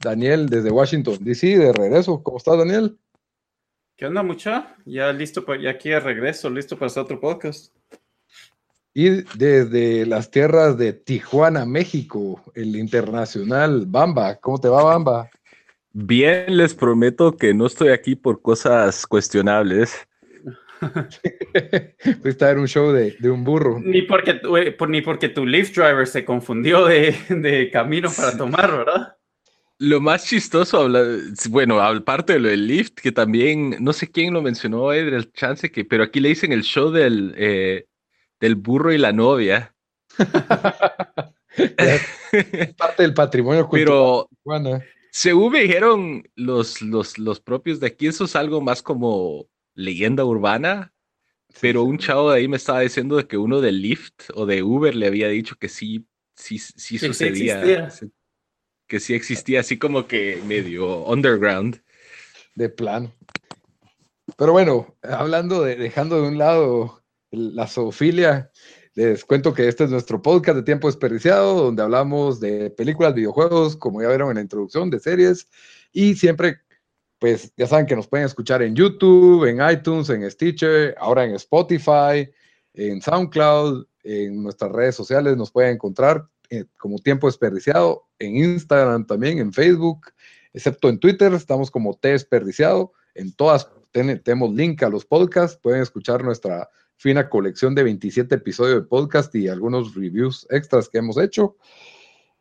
Daniel desde Washington, D.C., de regreso. ¿Cómo estás, Daniel? ¿Qué onda, mucha? Ya listo, para, ya aquí de regreso, listo para hacer otro podcast. Y desde las tierras de Tijuana, México, el internacional Bamba. ¿Cómo te va, Bamba? Bien, les prometo que no estoy aquí por cosas cuestionables. Fuiste a ver un show de, de un burro. Ni porque, tu, por, ni porque tu Lyft driver se confundió de, de camino para tomar, ¿verdad? Lo más chistoso, habla, bueno, aparte de lo del Lyft, que también, no sé quién lo mencionó, eh, del chance que, pero aquí le dicen el show del, eh, del burro y la novia. parte del patrimonio cultural. Pero, según me dijeron los, los, los propios de aquí, eso es algo más como leyenda urbana, pero un chavo de ahí me estaba diciendo de que uno de Lyft o de Uber le había dicho que sí, sí, sí sucedía. Que sí existía, así como que medio underground. De plano. Pero bueno, hablando de, dejando de un lado la zoofilia, les cuento que este es nuestro podcast de tiempo desperdiciado, donde hablamos de películas, videojuegos, como ya vieron en la introducción, de series, y siempre pues ya saben que nos pueden escuchar en YouTube, en iTunes, en Stitcher, ahora en Spotify, en SoundCloud, en nuestras redes sociales nos pueden encontrar eh, como tiempo desperdiciado, en Instagram también, en Facebook, excepto en Twitter, estamos como T desperdiciado, en todas tenemos link a los podcasts, pueden escuchar nuestra fina colección de 27 episodios de podcast y algunos reviews extras que hemos hecho.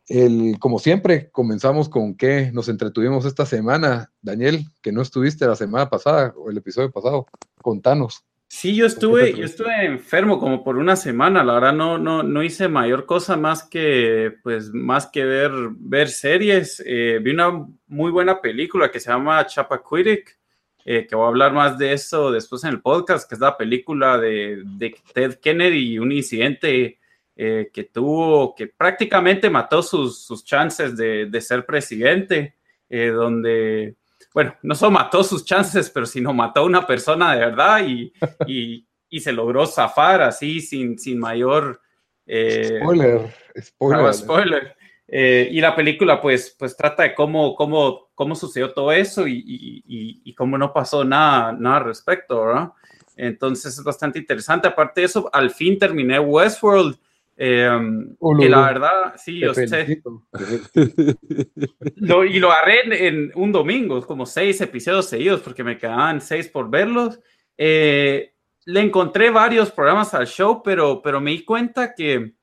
El, como siempre, comenzamos con qué nos entretuvimos esta semana. Daniel, que no estuviste la semana pasada o el episodio pasado, contanos. Sí, yo estuve, yo estuve enfermo como por una semana. La verdad no, no, no hice mayor cosa más que, pues, más que ver, ver series. Eh, vi una muy buena película que se llama Chappaquiddick, eh, que voy a hablar más de eso después en el podcast, que es la película de, de Ted Kennedy y un incidente eh, que tuvo, que prácticamente mató sus, sus chances de, de, ser presidente, eh, donde, bueno, no solo mató sus chances, pero sino mató a una persona de verdad y, y, y se logró zafar así sin, sin mayor... Eh, spoiler, spoiler. spoiler. y la película pues, pues trata de cómo, cómo, cómo sucedió todo eso y, y, y, cómo no pasó nada, nada al respecto, ¿verdad? Entonces es bastante interesante. Aparte de eso, al fin terminé Westworld eh, y la verdad, sí, lo, y lo agarré en, un domingo, como seis episodios seguidos, porque me quedaban seis por verlos. Eh, le encontré varios programas al show, pero, pero me di cuenta que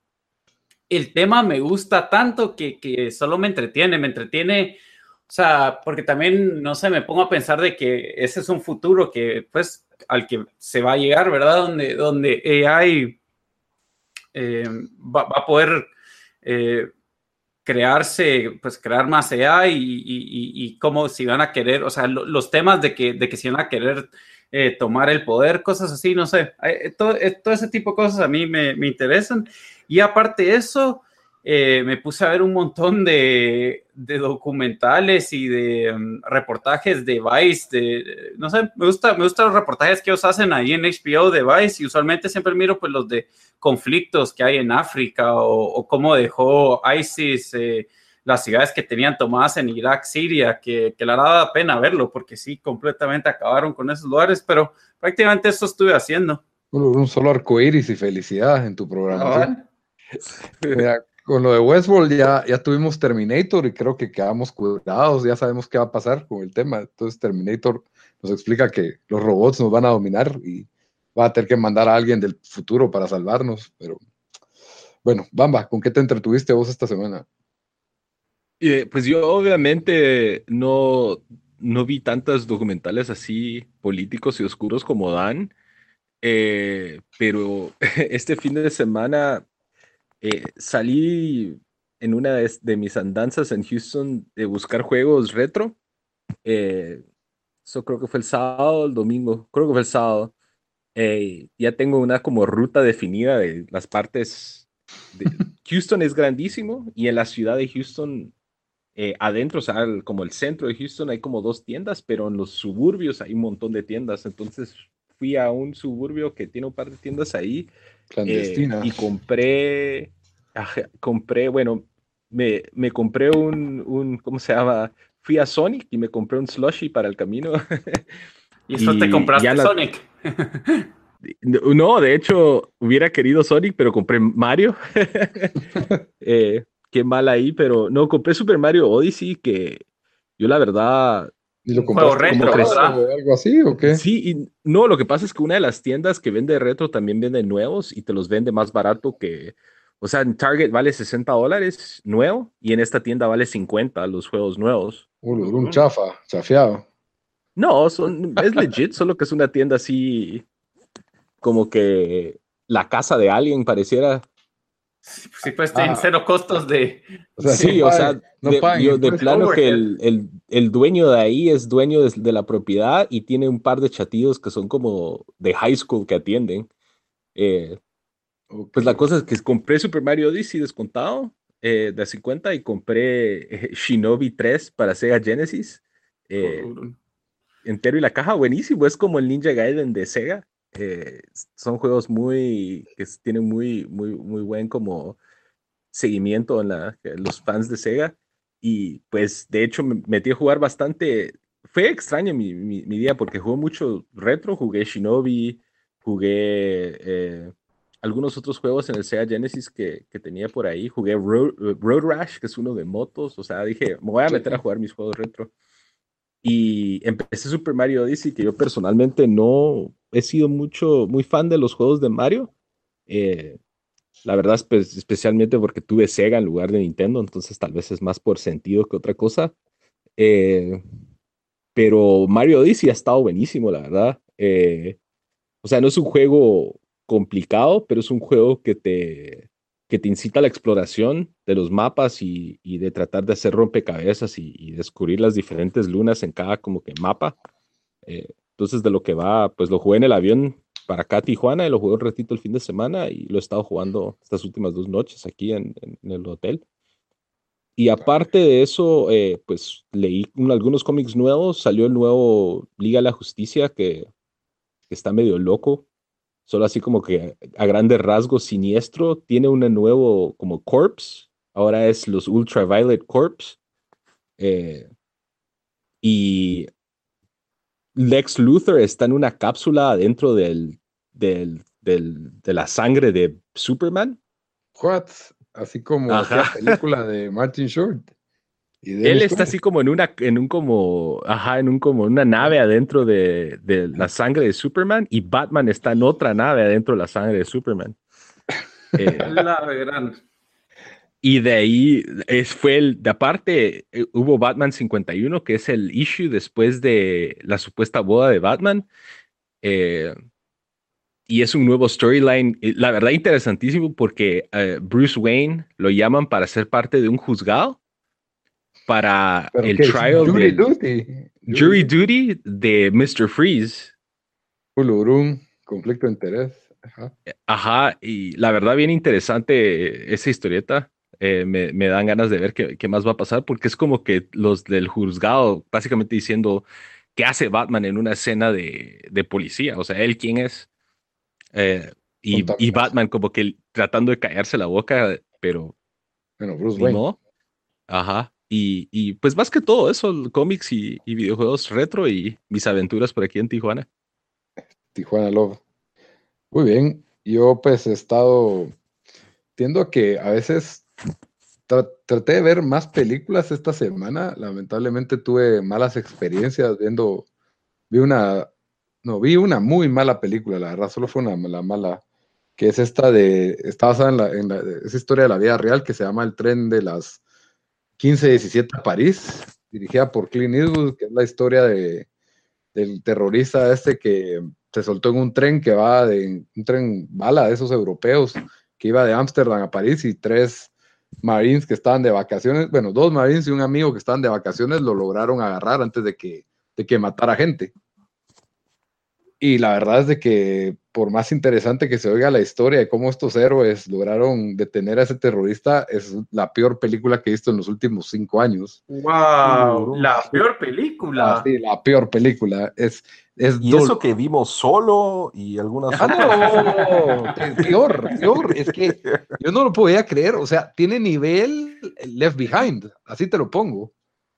el tema me gusta tanto que, que solo me entretiene, me entretiene. O sea, porque también, no sé, me pongo a pensar de que ese es un futuro que, pues, al que se va a llegar, ¿verdad? Donde, donde AI eh, va, a poder eh, crearse, pues crear más EA y, cómo si van a querer, o sea, los temas de que, de que si van a querer eh, tomar el poder, cosas así, no sé, todo, todo, ese tipo de cosas a mí me, me interesan. Y aparte de eso, eh, me puse a ver un montón de, de documentales y de um, reportajes de Vice, de, no sé, me gusta, me gustan los reportajes que ellos hacen ahí en HBO de Vice y usualmente siempre miro pues los de conflictos que hay en África o, o cómo dejó ISIS eh, las ciudades que tenían tomadas en Irak, Siria, que, que la da pena verlo porque sí, completamente acabaron con esos lugares, pero prácticamente eso estuve haciendo. Un solo arco iris y felicidad en tu programa. Mira, con lo de Westworld ya, ya tuvimos Terminator y creo que quedamos curados, ya sabemos qué va a pasar con el tema. Entonces Terminator nos explica que los robots nos van a dominar y va a tener que mandar a alguien del futuro para salvarnos. Pero bueno, Bamba, ¿con qué te entretuviste vos esta semana? Eh, pues yo obviamente no, no vi tantos documentales así políticos y oscuros como Dan, eh, pero este fin de semana eh, salí en una de, mis andanzas en Houston de buscar juegos retro. Eh, eso creo que fue el sábado, el domingo, creo que fue el sábado. Eh, ya tengo una como ruta definida de las partes. De... Houston es grandísimo y en la ciudad de Houston, adentro, o sea, como el centro de Houston, hay como dos tiendas, pero en los suburbios hay un montón de tiendas. Entonces fui a un suburbio que tiene un par de tiendas ahí Clandestina. Eh, y compré, compré, bueno, me, me compré un, un, ¿cómo se llama? Fui a Sonic y me compré un slushy para el camino. ¿Y eso te compraste Sonic? no, de hecho, hubiera querido Sonic, pero compré Mario. eh, qué mal ahí, pero no, compré Super Mario Odyssey, que yo la verdad ¿Y lo compraste como algo así o qué? Sí, y no, lo que pasa es que una de las tiendas que vende retro también vende nuevos y te los vende más barato que, o sea, en Target vale 60 dólares nuevo y en esta tienda vale 50 los juegos nuevos. un chafa, chafeado. No, son, es legit, solo que es una tienda así como que la casa de alguien pareciera. Sí, pues tienen ah. cero costos de. sí, o sea, de, plano que el, el, dueño de ahí es dueño de, la propiedad y tiene un par de chatillos que son como de high school que atienden. Eh, pues la cosa es que compré Super Mario Odyssey descontado eh, de 50 y compré eh, Shinobi 3 para Sega Genesis. entero y la caja buenísimo, es como el Ninja Gaiden de Sega. Son juegos muy que tienen muy muy muy buen como seguimiento en la, los fans de Sega y pues de hecho me metí a jugar bastante. Fue extraño mi, mi, día porque jugué mucho retro, jugué Shinobi, jugué eh, algunos otros juegos en el Sega Genesis que, que tenía por ahí. Jugué Road, Road, Rash, que es uno de motos. O sea, dije, me voy a meter a jugar mis juegos retro. Y empecé Super Mario Odyssey, que yo personalmente no he sido mucho, muy fan de los juegos de Mario. Eh, la verdad, es especialmente porque tuve Sega en lugar de Nintendo, entonces tal vez es más por sentido que otra cosa. Eh, pero Mario Odyssey ha estado buenísimo, la verdad. Eh, o sea, no es un juego complicado, pero es un juego que te, que te incita a la exploración de los mapas y, de tratar de hacer rompecabezas y, descubrir las diferentes lunas en cada como que mapa. Entonces, de lo que va, pues lo jugué en el avión para acá Tijuana y lo jugué un ratito el fin de semana y lo he estado jugando estas últimas dos noches aquí en, el hotel. Y aparte de eso, eh, pues leí algunos cómics nuevos. Salió el nuevo Liga de la Justicia que, está medio loco. Solo así como que a grandes rasgos siniestro. Tiene un nuevo como Corps. Ahora es los Ultraviolet Corps. Eh, y Lex Luthor está en una cápsula dentro del del, de la sangre de Superman. What? Así como la película de Martin Short. Él está así como en una, en un como, ajá, en un como una nave adentro de, de, la sangre de Superman y Batman está en otra nave adentro de la sangre de Superman. Eh, la gran. Y de ahí es, fue el, de aparte, eh, hubo Batman 51, que es el issue después de la supuesta boda de Batman. Eh, y es un nuevo storyline, la verdad interesantísimo porque eh, Bruce Wayne lo llaman para ser parte de un juzgado para el trial jury de duty. Jury Duty de Mr. Freeze. Un conflicto de interés. Ajá. y la verdad bien interesante esa historieta. Eh, me, me, dan ganas de ver qué, qué, más va a pasar porque es como que los del juzgado básicamente diciendo qué hace Batman en una escena de, de policía, o sea, él quién es eh, y, Batman como que tratando de callarse la boca, pero... Bueno, Bruce Wayne. No. Ajá. Y, y, pues más que todo eso, cómics y, videojuegos retro y mis aventuras por aquí en Tijuana. Tijuana Love. Muy bien. Yo pues he estado... Entiendo que a veces traté de ver más películas esta semana. Lamentablemente tuve malas experiencias viendo, vi una, no, vi una muy mala película, la verdad, solo fue una la mala, que es esta de, está basada en, la, en esa historia de la vida real que se llama El tren de las 15-17 a París, dirigida por Clint Eastwood, que es la historia de, del terrorista este que se soltó en un tren que va de, un tren bala de esos europeos, que iba de Ámsterdam a París y tres Marines que estaban de vacaciones, bueno, dos Marines y un amigo que estaban de vacaciones lo lograron agarrar antes de que, de que matara gente. Y la verdad es de que por más interesante que se oiga la historia de cómo estos héroes lograron detener a ese terrorista, es la peor película que he visto en los últimos cinco años. ¡Wow! La peor película. Ah, sí, la peor película. Es, es y eso que vimos solo y algunas ah, no, peor, peor. Es que yo no lo podía creer. O sea, tiene nivel Left Behind, así te lo pongo.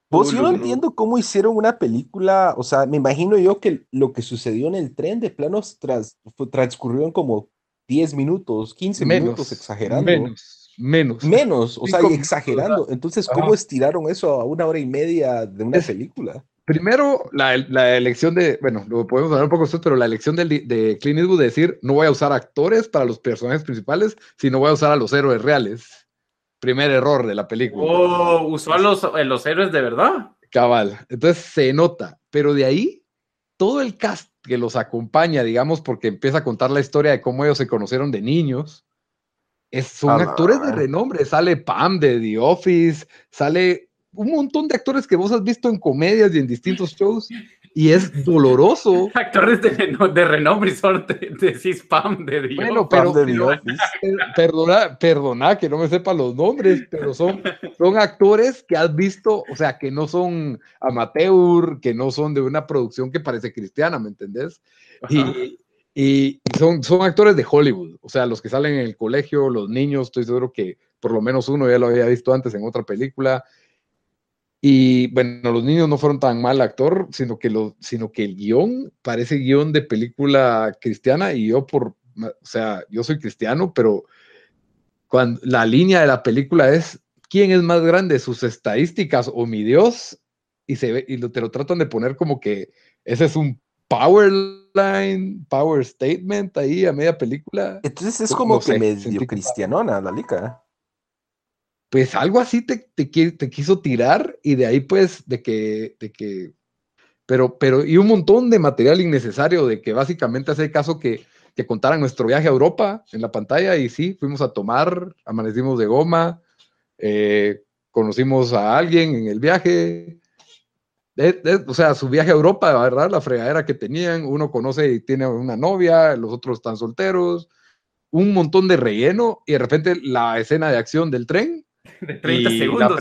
Pues yo no entiendo cómo hicieron una película, o sea, me imagino yo que lo que sucedió en el tren de planos tras, transcurrió en como 10 minutos, 15 minutos, exagerando. Menos, menos. Menos, o sea, exagerando. Entonces, ¿cómo estiraron eso a una hora y media de una película? Primero, la, la, elección de, bueno, lo podemos hablar un poco esto, pero la elección de, de Clint Eastwood de decir, no voy a usar actores para los personajes principales, sino voy a usar a los héroes reales. Primer error de la película. Oh, usó a los, los héroes de verdad. Cabal. Entonces se nota, pero de ahí todo el cast que los acompaña, digamos, porque empieza a contar la historia de cómo ellos se conocieron de niños, es, son actores de renombre. Sale Pam de The Office, sale un montón de actores que vos has visto en comedias y en distintos shows y es doloroso. Actores de, de renombre y son de, de spam de Dios. Bueno, pero, perdona, perdona que no me sepa los nombres, pero son, son actores que has visto, o sea, que no son amateur, que no son de una producción que parece cristiana, ¿me entendés? Y, y, son, son actores de Hollywood, o sea, los que salen en el colegio, los niños, estoy seguro que por lo menos uno ya lo había visto antes en otra película y bueno, los niños no fueron tan mal actor, sino que, lo, sino que el guion parece guion de película cristiana y yo por, o sea, yo soy cristiano, pero cuando la línea de la película es quién es más grande, sus estadísticas o mi Dios, y, se ve, y lo, te lo tratan de poner como que ese es un power line, power statement ahí a media película. Entonces es como que medio cristianona la lica pues algo así te, te, quiso tirar y de ahí pues de que, de que, pero, pero, y un montón de material innecesario de que básicamente hace caso que, que contaran nuestro viaje a Europa en la pantalla y sí, fuimos a tomar, amanecimos de goma, eh, conocimos a alguien en el viaje, o sea, su viaje a Europa, ¿verdad? La fregadera que tenían, uno conoce y tiene una novia, los otros están solteros, un montón de relleno y de repente la escena de acción del tren de 30 segundos.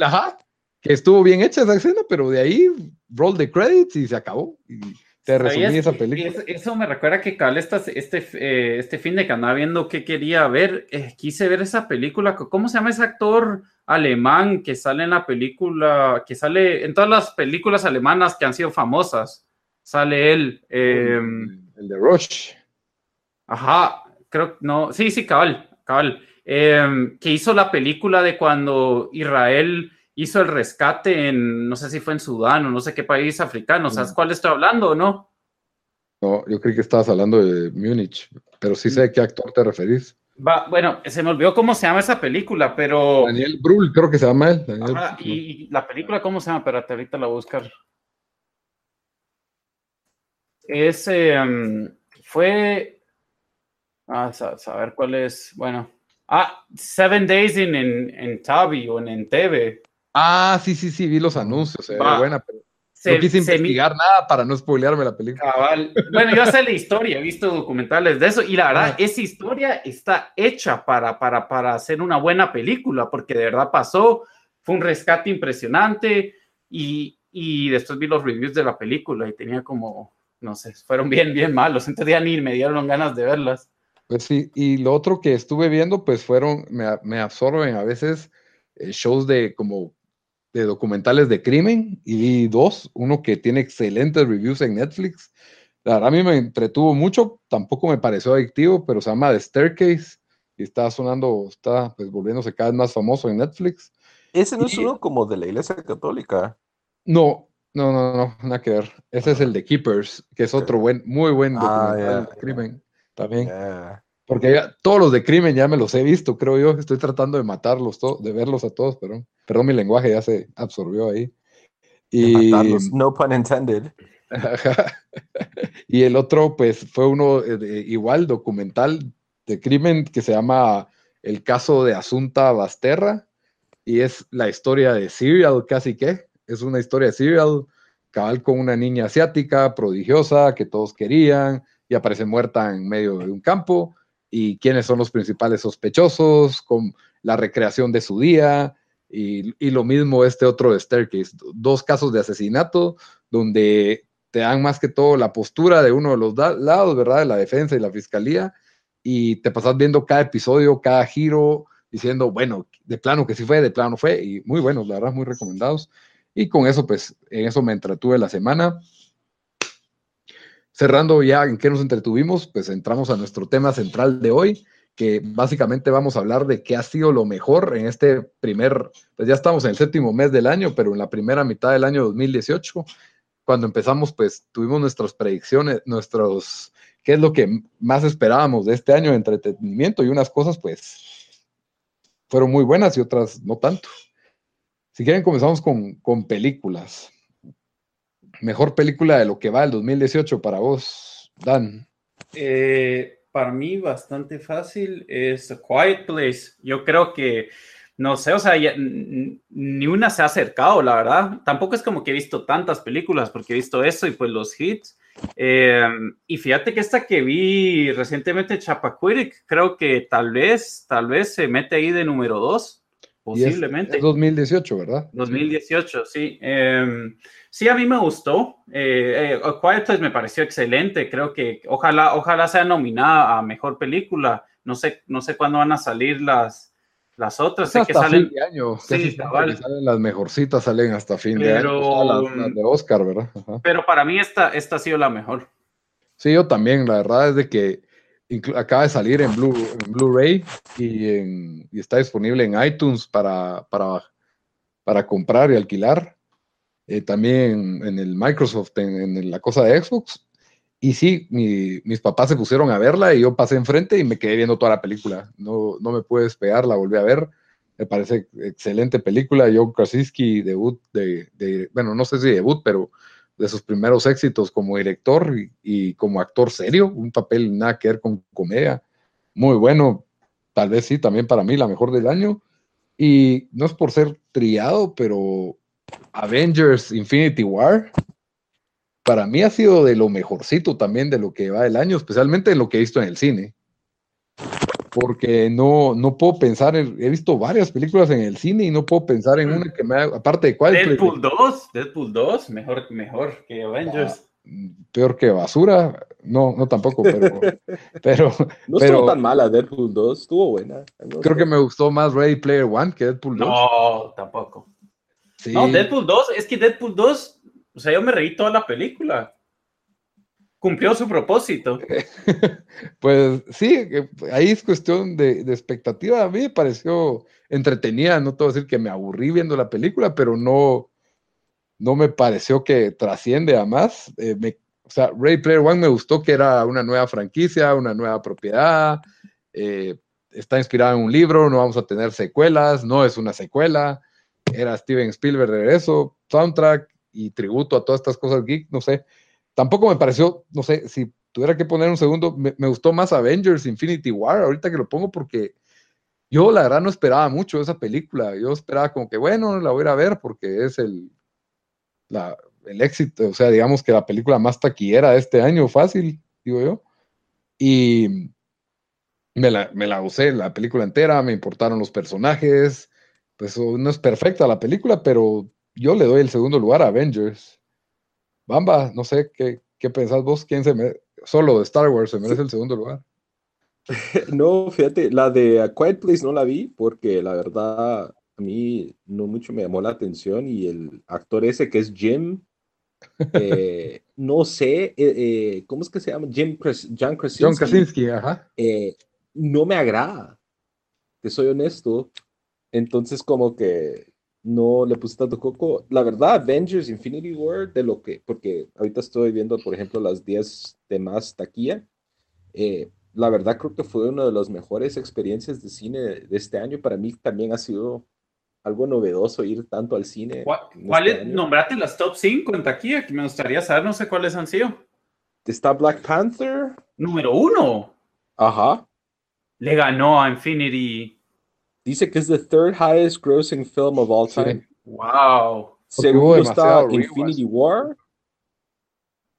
Ajá, que estuvo bien hecha esa escena, pero de ahí roll the credits y se acabó. Y te resumí esa película. Eso, me recuerda que Cal este, eh, este fin de que andaba viendo qué quería ver, eh, quise ver esa película. ¿Cómo se llama ese actor alemán que sale en la película, que sale en todas las películas alemanas que han sido famosas? Sale él. Em, el de Rush. Ajá, creo, no, sí, sí, cabal, cabal. Em, que hizo la película de cuando Israel hizo el rescate en, no sé si fue en Sudán o no sé qué país africano. ¿Sabes mm. cuál estoy hablando o no? No, yo creí que estabas hablando de Múnich, pero sí sé a qué actor te referís. bueno, se me olvidó cómo se llama esa película, pero... Daniel Brühl, creo que se llama él. y la película, ¿cómo se llama? Espérate, ahorita la voy a buscar. Ese em, fue... Ah, a saber cuál es. Bueno, Ah, Seven Days in, en, Tavi o en Entebbe. Ah, sí, sí, sí, vi los anuncios, era buena, pero no quise investigar nada para no spoilearme la película. Bueno, yo sé la historia, he visto documentales de eso, y la verdad, esa historia está hecha para, para, para hacer una buena película, porque de verdad pasó, fue un rescate impresionante, y, y después vi los reviews de la película y tenía como, no sé, fueron bien, bien malos, entonces ya ni me dieron ganas de verlas. Pues sí, y lo otro que estuve viendo, pues fueron, me, absorben a veces eh, shows de como de documentales de crimen y vi dos, uno que tiene excelentes reviews en Netflix. La verdad a mí me entretuvo mucho, tampoco me pareció adictivo, pero se llama The Staircase y está sonando, está pues volviéndose cada vez más famoso en Netflix. Ese no es uno como de la Iglesia Católica. No, no, no, no, nada que ver. Ese es el de Keepers, que es otro buen, muy buen ah, documental de crimen también. Porque todos los de crimen ya me los he visto, creo yo. Estoy tratando de matarlos, todos, de verlos a todos, pero perdón, mi lenguaje ya se absorbió ahí. Y, matarlos, no pun intended. y el otro, pues, fue uno eh, igual, documental de crimen que se llama El caso de Asunta Basterra. Y es la historia de Serial, casi que. Es una historia de Serial, cabal con una niña asiática, prodigiosa, que todos querían, y aparece muerta en medio de un campo y quiénes son los principales sospechosos, con la recreación de su día, y, lo mismo este otro de Staircase, dos casos de asesinato donde te dan más que todo la postura de uno de los lados, ¿verdad? De la defensa y la fiscalía, y te pasas viendo cada episodio, cada giro, diciendo, bueno, de plano que sí fue, de plano fue, y muy buenos, la verdad, muy recomendados. Y con eso, pues, en eso me entretuve la semana. Cerrando ya en qué nos entretuvimos, pues entramos a nuestro tema central de hoy, que básicamente vamos a hablar de qué ha sido lo mejor en este primer, pues ya estamos en el séptimo mes del año, pero en la primera mitad del año 2018, cuando empezamos, pues tuvimos nuestras predicciones, nuestros, qué es lo que más esperábamos de este año de entretenimiento y unas cosas, pues, fueron muy buenas y otras no tanto. Si quieren, comenzamos con, con películas. Mejor película de lo que va el 2018 para vos, Dan. Eh, para mí bastante fácil es A Quiet Place. Yo creo que, no sé, o sea, ni una se ha acercado, la verdad. Tampoco es como que he visto tantas películas, porque he visto eso y pues los hits. Eh, y fíjate que esta que vi recientemente, Chappaquiddick, creo que tal vez, tal vez se mete ahí de número dos, posiblemente. Es, 2018, ¿verdad? 2018, sí. Eh, Sí, a mí me gustó. Eh, eh, Quiet Place me pareció excelente. Creo que ojalá, ojalá sea nominada a mejor película. No sé, no sé cuándo van a salir las, las otras. Sé que salen fin de año. Sí, salen las mejorcitas, salen hasta fin de año. Las, de Oscar, ¿verdad? Pero para mí esta, esta ha sido la mejor. Sí, yo también. La verdad es de que acaba de salir en Blu, en Blu-ray y, y, está disponible en iTunes para, para, para comprar y alquilar. Eh, también en el Microsoft, en, la cosa de Xbox. Y sí, mis papás se pusieron a verla y yo pasé enfrente y me quedé viendo toda la película. No, no me pude despegar, la volví a ver. Me parece excelente película. John Krasinski, debut de, de, bueno, no sé si debut, pero de sus primeros éxitos como director y, como actor serio, un papel nada que ver con comedia. Muy bueno, tal vez sí, también para mí la mejor del año. Y no es por ser triado, pero Avengers Infinity War, para mí ha sido de lo mejorcito también de lo que va el año, especialmente de lo que he visto en el cine. Porque no, no puedo pensar, he visto varias películas en el cine y no puedo pensar en una que me haga, aparte de cuál. Deadpool 2, Deadpool 2, mejor, mejor que Avengers. Ah, peor que basura, no, no tampoco, pero. pero no estuvo tan mala Deadpool 2, estuvo buena. creo que me gustó más Ready Player One que Deadpool 2. No, tampoco. No, Deadpool 2, es que Deadpool 2, o sea, yo me reí toda la película. Cumplió su propósito. pues sí, ahí es cuestión de, expectativa. A mí me pareció entretenida, no a decir que me aburrí viendo la película, pero no, no me pareció que trasciende a más. Eh, o sea, Ray Player One me gustó que era una nueva franquicia, una nueva propiedad. Eh, está inspirada en un libro, no vamos a tener secuelas, no es una secuela era Steven Spielberg regreso, soundtrack y tributo a todas estas cosas geek, no sé. Tampoco me pareció, no sé, si tuviera que poner un segundo, me, gustó más Avengers Infinity War, ahorita que lo pongo porque yo la verdad no esperaba mucho esa película, yo esperaba como que bueno, la voy a ir a ver porque es el, el éxito, o sea, digamos que la película más taquillera de este año, fácil, digo yo. Y me la, me la usé la película entera, me importaron los personajes, pues no es perfecta la película, pero yo le doy el segundo lugar a Avengers. Bamba, no sé qué, qué pensás vos, quién se me solo de Star Wars se merece el segundo lugar. No, fíjate, la de A Quiet Place no la vi porque la verdad a mí no mucho me llamó la atención y el actor ese que es Jim, eh, no sé, eh, eh, ¿cómo es que se llama? Jim John Krasinski. John Krasinski, ajá. no me agrada te soy honesto. Entonces, como que no le puse tanto coco. La verdad, Avengers Infinity War, de lo que, porque ahorita estoy viendo, por ejemplo, las 10 de más taquilla. Eh, la verdad, creo que fue una de las mejores experiencias de cine de este año. Para mí también ha sido algo novedoso ir tanto al cine. ¿Cuáles este nombrate las top 5 en taquilla? Que me gustaría saber, no sé cuáles han sido. Está Black Panther. Número uno. Ajá. Le ganó a Infinity. Dice que es the third highest grossing film of all time. Wow. Segundo está Infinity War.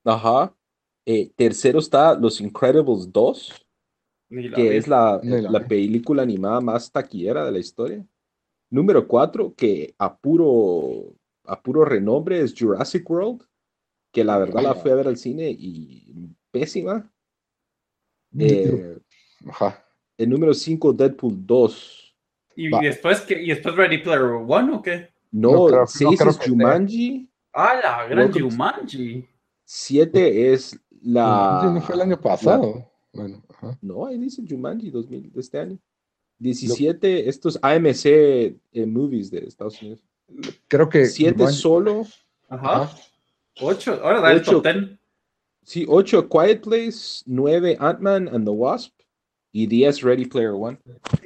Ajá. Eh, tercero está Los Incredibles 2, que es la, la película animada más taquillera de la historia. Número 4, que a puro, a puro renombre es Jurassic World, que la verdad la fui a ver al cine y pésima. Eh, el número 5, Deadpool 2. ¿Y después, qué? ¿Y después Ready Player One o qué? No, 6 es Jumanji. Ah, la gran Jumanji. 7 es la. No fue el año pasado. Bueno, No, ahí dice Jumanji 2000 de este año. 17, estos AMC eh, movies de Estados Unidos. Creo que. 7 solo. Ajá. 8, ahora da el top 10. Sí, 8 Quiet Place, 9 Ant-Man and the Wasp y 10 Ready Player One.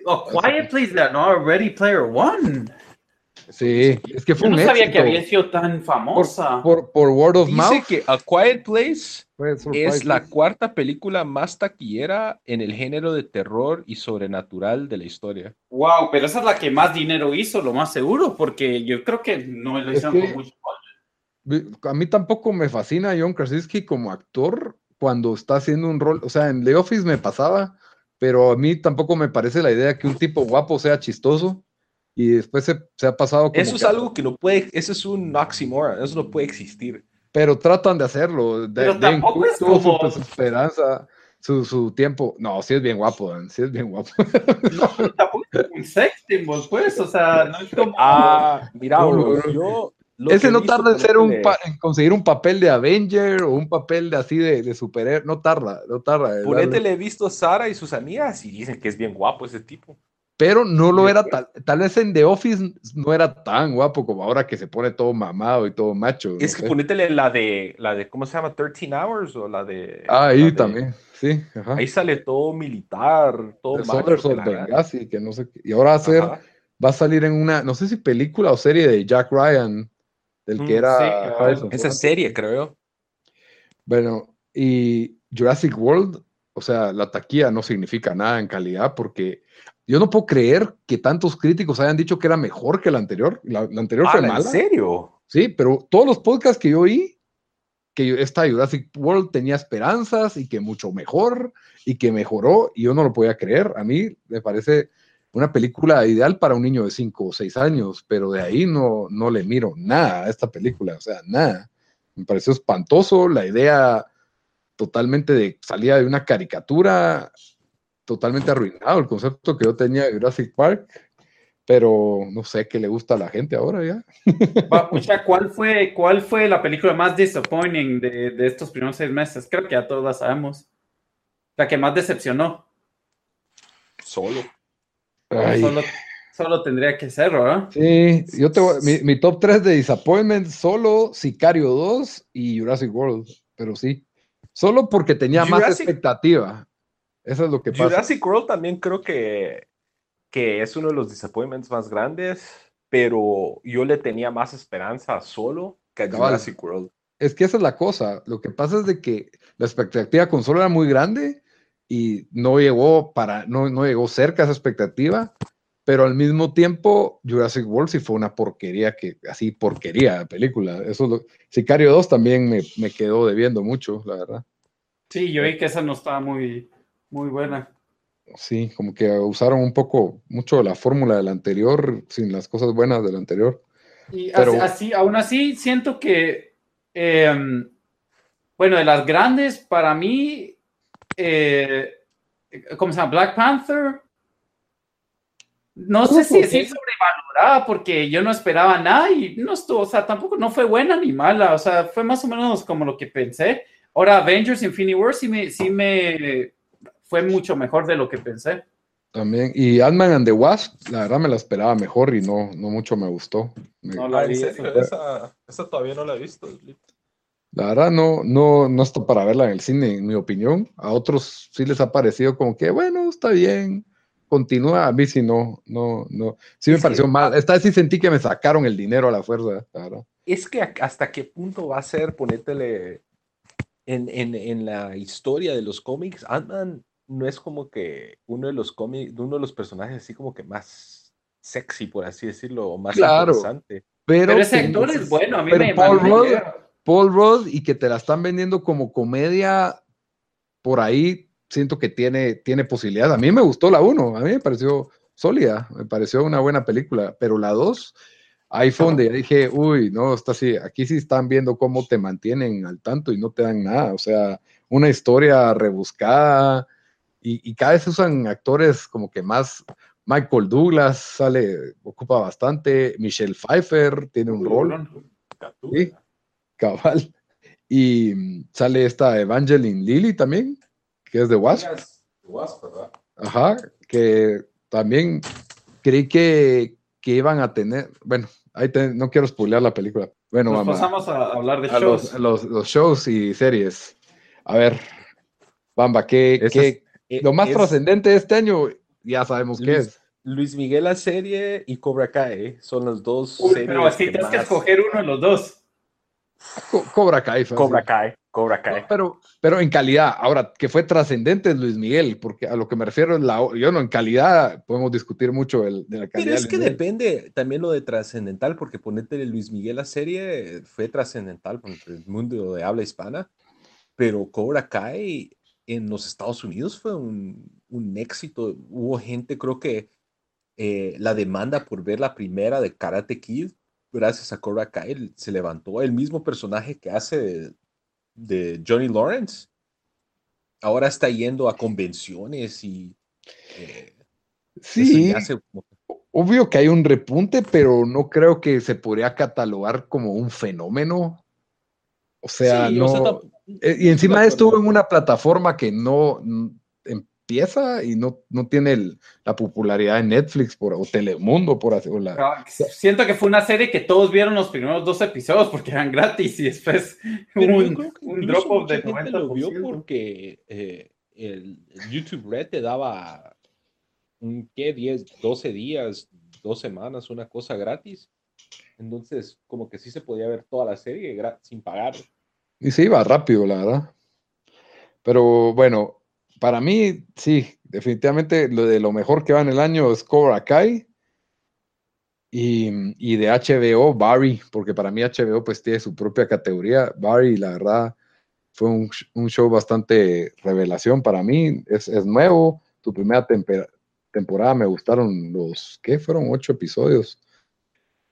Oh, Quiet Place, no, Ready Player One. Sí, es que fue Yo no sabía que había sido tan famosa. Por, por, word of Dice mouth. que A Quiet Place es la cuarta película más taquillera en el género de terror y sobrenatural de la historia. Wow, pero esa es la que más dinero hizo, lo más seguro, porque yo creo que no lo hicieron con mucho. A mí tampoco me fascina John Krasinski como actor cuando está haciendo un rol. O sea, en The Office me pasaba, pero a mí tampoco me parece la idea que un tipo guapo sea chistoso y después se, ha pasado como Eso es algo que no puede, eso es un oxymoron, eso no puede existir. Pero tratan de hacerlo. De, pero tampoco es como... su, esperanza, su, su, tiempo. No, sí es bien guapo, sí es bien guapo. No, tampoco es un sex pues, o sea, no es como... Ah, mira, yo... Ese no tarda en, ser un en conseguir un papel de Avenger o un papel de así de, de superhéroe. No tarda, no tarda. Ponete le he visto a Sara y sus amigas y dicen que es bien guapo ese tipo pero no lo era tal, tal vez en The Office no era tan guapo como ahora que se pone todo mamado y todo macho. Es que ponétele la de, la de, ¿cómo se llama? 13 Hours o la de... Ah, ahí también, sí. Ahí sale todo militar, todo macho. Benghazi, que no sé Y ahora va a, ser, va a salir en una, no sé si película o serie de Jack Ryan, del que mm, era... Sí, esa serie, creo. Bueno, y Jurassic World, o sea, la taquilla no significa nada en calidad porque yo no puedo creer que tantos críticos hayan dicho que era mejor que la anterior. La, anterior fue mala. ¿En serio? Sí, pero todos los podcasts que yo oí, que esta Jurassic World tenía esperanzas y que mucho mejor y que mejoró, y yo no lo podía creer. A mí me parece una película ideal para un niño de 5 o 6 años, pero de ahí no, no le miro nada a esta película, o sea, nada. Me pareció espantoso la idea totalmente de salida de una caricatura totalmente arruinado el concepto que yo tenía de Jurassic Park, pero no sé qué le gusta a la gente ahora ya. ¿cuál fue, ¿cuál fue la película más disappointing de, de estos primeros seis meses? Creo que ya todos la sabemos. La que más decepcionó. Solo. Solo, tendría que ser, ¿verdad? Sí, yo tengo mi, mi, top 3 de disappointment, solo Sicario 2 y Jurassic World, pero sí. Solo porque tenía más expectativa. Eso es lo que pasa. Jurassic World también creo que, que es uno de los disappointments más grandes, pero yo le tenía más esperanza solo que a Jurassic World. Es que esa es la cosa. Lo que pasa es de que la expectativa con solo era muy grande y no llegó para, no, no llegó cerca a esa expectativa, pero al mismo tiempo Jurassic World sí fue una porquería que, así porquería de película. Eso lo, Sicario 2 también me, me quedó debiendo mucho, la verdad. Sí, yo vi que esa no estaba muy, muy buena. Sí, como que usaron un poco, mucho la fórmula del anterior, sin las cosas buenas del anterior. Y así, aún así, siento que, em, bueno, de las grandes, para mí, eh, ¿cómo se llama? Black Panther. No sé si es sobrevalorada porque yo no esperaba nada y no estuvo, o sea, tampoco no fue buena ni mala, o sea, fue más o menos como lo que pensé. Ahora, Avengers Infinity War sí me, sí me fue mucho mejor de lo que pensé. También. Y Ant-Man and the Wasp, la verdad me la esperaba mejor y no, no mucho me gustó. no la vi. Esa, esa, todavía no la he visto. La verdad no, no, no está para verla en el cine, en mi opinión. A otros sí les ha parecido como que, bueno, está bien, continúa. A mí sí no, no, no. Sí me pareció mal. Esta vez sí sentí que me sacaron el dinero a la fuerza, la verdad. Es que hasta qué punto va a ser ponértele en, en, en la historia de los cómics, Ant-Man no es como que uno de los cómics, uno de los personajes así como que más sexy, por así decirlo, o más interesante. Pero, ese actor es bueno, a mí me Paul Rudd, Paul Rudd y que te la están vendiendo como comedia por ahí, siento que tiene, tiene posibilidad. A mí me gustó la 1, a mí me pareció sólida, me pareció una buena película, pero la 2, ahí fue donde dije, uy, no, está así, aquí sí están viendo cómo te mantienen al tanto y no te dan nada, o sea, una historia rebuscada, y, cada vez usan actores como que más. Michael Douglas sale, ocupa bastante. Michelle Pfeiffer tiene un rol. Sí, cabal. Y mm, sale esta Evangeline Lilly también, que es de Wasp. Ajá, que también creí que, que iban a tener. Bueno, ahí no quiero spoilear la película. Bueno, vamos. pasamos a hablar de shows. Los, los, shows y series. A ver, Bamba, ¿qué, ¿qué, eh, Lo más trascendente de este año, ya sabemos qué es. Luis Miguel la serie y Cobra Kai son las dos series. Pero así tienes que escoger uno de los dos. Cobra Kai. Cobra Kai, Cobra Kai. pero, pero en calidad, ahora, que fue trascendente Luis Miguel, porque a lo que me refiero es la. Yo no, en calidad podemos discutir mucho el, de la calidad. Pero es que depende también lo de trascendental, porque ponerte Luis Miguel la serie fue trascendental para el mundo de habla hispana, pero Cobra Kai en los Estados Unidos fue un, éxito. Hubo gente, creo que eh, la demanda por ver la primera de Karate Kid, gracias a Cobra Kai, se levantó. El mismo personaje que hace de, Johnny Lawrence, ahora está yendo a convenciones y... Eh, sí, obvio que hay un repunte, pero no creo que se podría catalogar como un fenómeno. O sea, no... Eh, y encima estuvo en una plataforma que no empieza y no, no tiene la popularidad de Netflix por, o Telemundo, por así la... Siento que fue una serie que todos vieron los primeros dos episodios porque eran gratis y después un, un drop off de 90%. Lo vio porque eh, el, YouTube Red te daba un, ¿qué? 10, 12 días, dos semanas, una cosa gratis. Entonces, como que sí se podía ver toda la serie sin pagar. Y se iba rápido, la verdad. Pero bueno, para mí, sí, definitivamente lo de lo mejor que va en el año es Cobra Kai. Y, de HBO, Barry, porque para mí HBO pues tiene su propia categoría. Barry, la verdad, fue un, show bastante revelación para mí. Es, nuevo. Tu primera temporada me gustaron los, ¿qué? Fueron ocho episodios.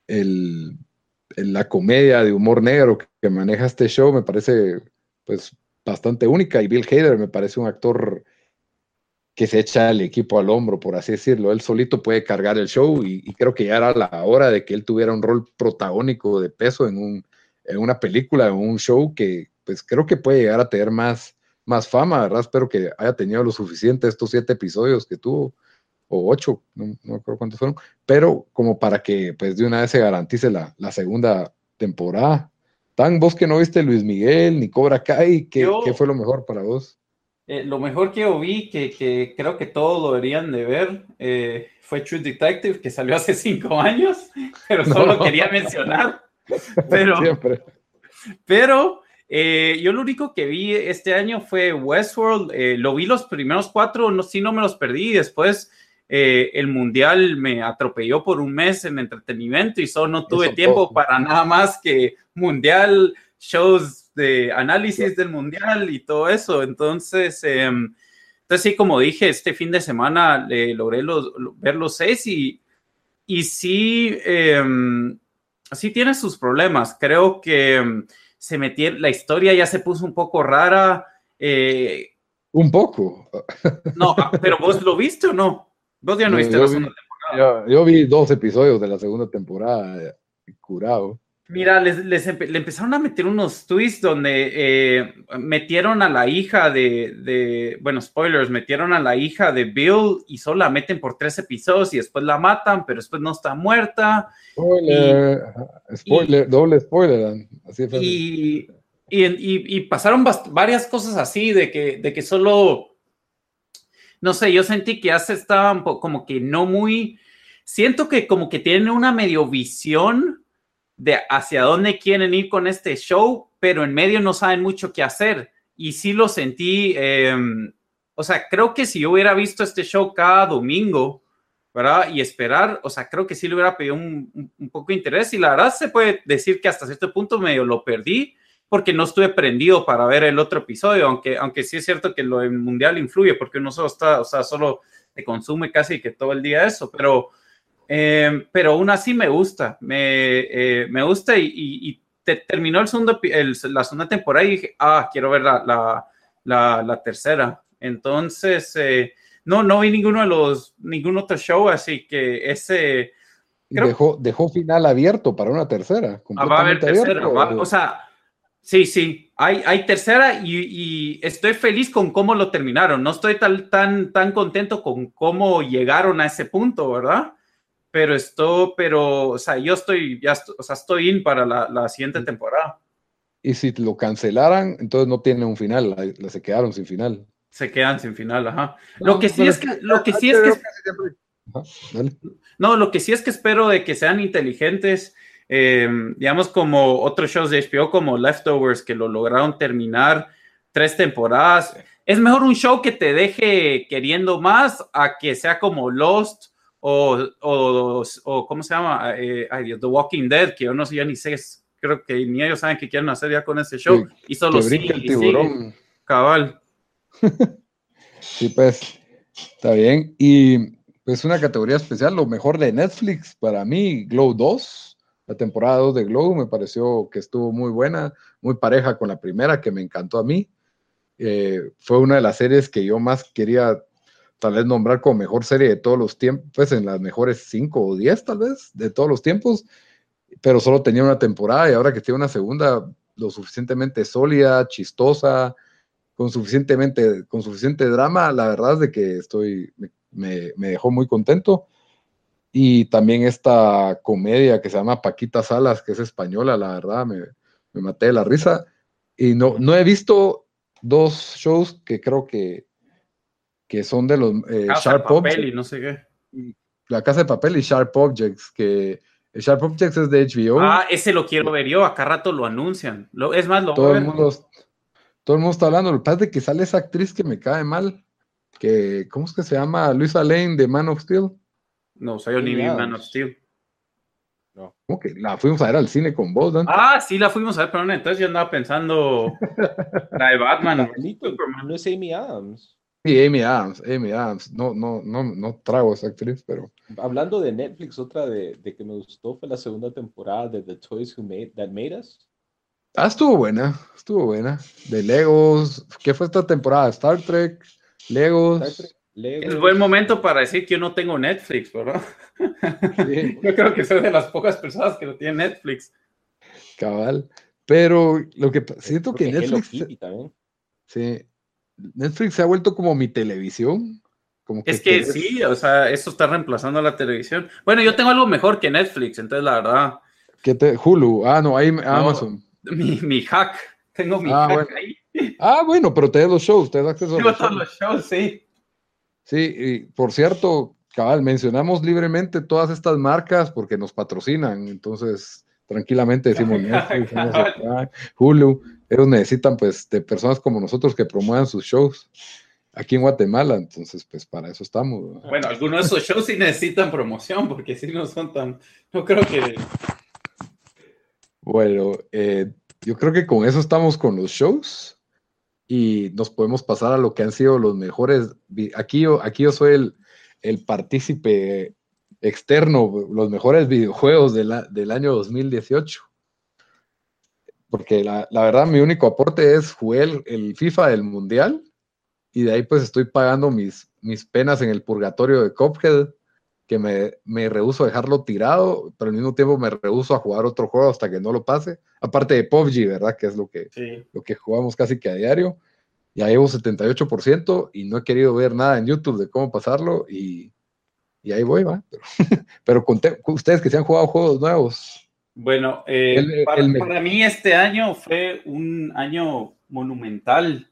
El, la comedia de humor negro que maneja este show me parece pues bastante única y Bill Hader me parece un actor que se echa el equipo al hombro, por así decirlo. Él solito puede cargar el show y, creo que ya era la hora de que él tuviera un rol protagónico de peso en, un, en una película, en un show que pues creo que puede llegar a tener más, más fama, ¿verdad? Espero que haya tenido lo suficiente estos siete episodios que tuvo o ocho, no, no recuerdo cuántos fueron, pero como para que pues de una vez se garantice la, la segunda temporada. Tan, vos que no viste Luis Miguel ni Cobra Kai, ¿qué, ¿qué fue lo mejor para vos? Eh, lo mejor que yo vi, que, que, creo que todos lo deberían de ver, eh, fue True Detective, que salió hace cinco años, pero solo quería mencionar. Pero, Siempre. pero eh, yo lo único que vi este año fue Westworld, lo vi los primeros cuatro, no, sí no me los perdí, después eh, el mundial me atropelló por un mes en entretenimiento y solo no tuve tiempo para nada más que mundial, shows de análisis del mundial y todo eso. Entonces, em, entonces sí, como dije, este fin de semana eh, logré los, ver los seis y, y sí, em, sí tiene sus problemas. Creo que em, se metió, la historia ya se puso un poco rara. Eh, un poco. No, pero vos lo viste o no? Vos no viste yo, la segunda temporada. Yo, vi dos episodios de la segunda temporada, eh, curado. Mira, les, les empe- le empezaron a meter unos twists donde eh, metieron a la hija de, de- bueno, spoilers, metieron a la hija de Bill y solo la meten por tres episodios y después la matan, pero después no está muerta. Spoiler, ajá, spoiler, doble spoiler. Así. Y, y, y- y pasaron varias cosas así, de que, de que solo, no sé, yo sentí que ya se estaban como que no muy, siento que como que tienen una medio visión de hacia dónde quieren ir con este show, pero en medio no saben mucho qué hacer. Y sí lo sentí, eh, o sea, creo que si yo hubiera visto este show cada domingo, ¿verdad? Y esperar, o sea, creo que sí le hubiera pedido un- un poco de interés y la verdad se puede decir que hasta cierto punto medio lo perdí porque no estuve prendido para ver el otro episodio, aunque, aunque sí es cierto que lo del mundial influye porque uno solo está, o sea, solo te consume casi que todo el día eso, pero, eh, pero aún así me gusta, me, eh, me gusta y, y- y te- terminó el segundo, el- la segunda temporada y dije, ah, quiero ver la, la, la, la tercera. Entonces, eh, no, no vi ninguno de los, ningún otro show, así que ese... creo- dejó, dejó final abierto para una tercera. Ah, va a haber tercera. va- o sea, sí, sí, hay, hay tercera y, y estoy feliz con cómo lo terminaron. No estoy tan, tan, tan contento con cómo llegaron a ese punto, ¿verdad? Pero esto, pero, o sea, yo estoy, ya, o sea, estoy in para la, la siguiente temporada. Y si lo cancelaran, entonces no tiene un final, la- la- se quedaron sin final. Se quedan sin final, ajá. No, Lo que sí es que, lo que sí es que, no, lo que sí es que espero de que sean inteligentes, eh, digamos como otros shows de HBO como Leftovers que lo lograron terminar tres temporadas. Es mejor un show que te deje queriendo más a que sea como Lost o, o, o ¿cómo se llama? Eh, ay Dios, The Walking Dead, que yo no sé, ya ni sé, creo que ni ellos saben qué quieren hacer ya con ese show. y solo sigue el tiburón. cabal. Sí, pues, está bien. Y pues una categoría especial, lo mejor de Netflix para mí, Glow 2. La temporada 2 de Glow me pareció que estuvo muy buena, muy pareja con la primera, que me encantó a mí. Eh, fue una de las series que yo más quería tal vez nombrar como mejor serie de todos los tiempos, pues en las mejores 5 o 10 tal vez de todos los tiempos, pero solo tenía una temporada y ahora que tiene una segunda lo suficientemente sólida, chistosa, con suficientemente, con suficiente drama, la verdad es de que estoy, me, me- dejó muy contento. Y también esta comedia que se llama Paquita Salas, que es española, la verdad, me, me maté de la risa. Y no, no he visto dos shows que creo que, que son de los eh, Casa de Sharp papel Objects, y no sé qué. La Casa de Papel y Sharp Objects, que Sharp Objects es de HBO. Ah, ese lo quiero ver yo, acá rato lo anuncian. Lo, es más, lo voy a todo el ver. mundo, todo el mundo está hablando. Lo que pasa es que sale esa actriz que me cae mal, que, ¿cómo es que se llama? Luisa Lane de Man of Steel. No, soy yo ni vi Man of Steel. ¿Cómo que la fuimos a ver al cine con vos, Dan? Ah, sí, la fuimos a ver, pero no, entonces yo andaba pensando la de Batman. Superman. no es Amy Adams. Sí, Amy Adams, Amy Adams. No, no, no, no trago a esa actriz, pero Hablando de Netflix, otra de, de que me gustó fue la segunda temporada de The Toys Who Made, That Made Us. ah, estuvo buena, estuvo buena. De Legos, ¿qué fue esta temporada? Star Trek, Legos. Star Trek, Legos. Es buen momento para decir que yo no tengo Netflix, ¿verdad? Sí, Yo creo que soy de las pocas personas que no tienen Netflix. cabal. Pero lo que siento que Netflix, Kitty también. sí, Netflix se ha vuelto como mi televisión. Como Es que sí, o sea, eso está reemplazando a la televisión. Bueno, yo tengo algo mejor que Netflix, entonces la verdad, que te, Hulu, ah, no, ahí Amazon. mi, mi hack, tengo mi Ah, hack bueno. ahí. Ah, bueno, pero te das los shows, te das acceso a Tengo los todos shows. los shows, sí. Sí, y por cierto, cabal, mencionamos libremente todas estas marcas porque nos patrocinan, entonces tranquilamente decimos Netflix, Hulu, ellos necesitan pues de personas como nosotros que promuevan sus shows aquí en Guatemala, entonces pues para eso estamos. ¿verdad? Bueno, algunos de esos shows sí necesitan promoción porque si no son tan. No creo que. Bueno, eh, yo creo que con eso estamos con los shows y nos podemos pasar a lo que han sido los mejores. Aquí yo, aquí yo soy el, el partícipe externo, los mejores videojuegos del año 2018. Porque la, la verdad, mi único aporte es jugué el, FIFA del Mundial y de ahí pues estoy pagando mis, mis penas en el purgatorio de Cuphead, que me, me rehuso a dejarlo tirado, pero al mismo tiempo me rehuso a jugar otro juego hasta que no lo pase. Aparte de PUBG, ¿verdad? Que es lo que, lo que jugamos casi que a diario. Ya llevo 78% y no he querido ver nada en YouTube de cómo pasarlo y, y ahí voy, ¿va? Pero, con ustedes que se han jugado juegos nuevos. Bueno, eh, para, mí este año fue un año monumental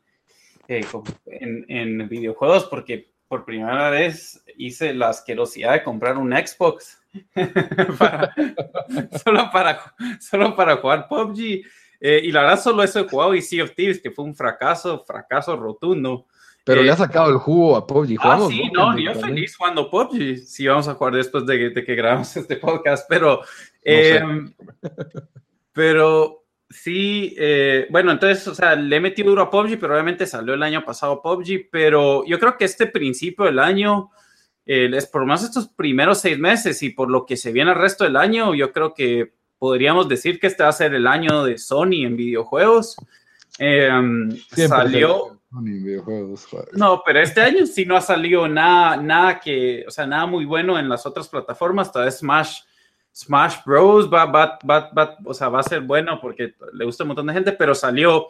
eh, en, en, videojuegos porque por primera vez hice la asquerosidad de comprar un Xbox solo, para, solo para jugar PUBG. Eh, y la verdad solo eso he jugado y Sea of Thieves, que fue un fracaso, fracaso rotundo. Pero le ha sacado el jugo a PUBG. Ah, sí, no, yo feliz jugando PUBG. Sí, vamos a jugar después de, de que grabamos este podcast, pero... Em, pero sí, eh, bueno, entonces, o sea, le he metido duro a PUBG, pero obviamente salió el año pasado PUBG, pero yo creo que este principio del año, eh, es por más estos primeros seis meses y por lo que se viene el resto del año, yo creo que podríamos decir que este va a ser el año de Sony en videojuegos. Em, salió no, pero este año sí no ha salido nada, nada que, o sea, nada muy bueno en las otras plataformas. Tal vez Smash, Smash Bros. Va, va, va, o sea, va a ser bueno porque le gusta un montón de gente, pero salió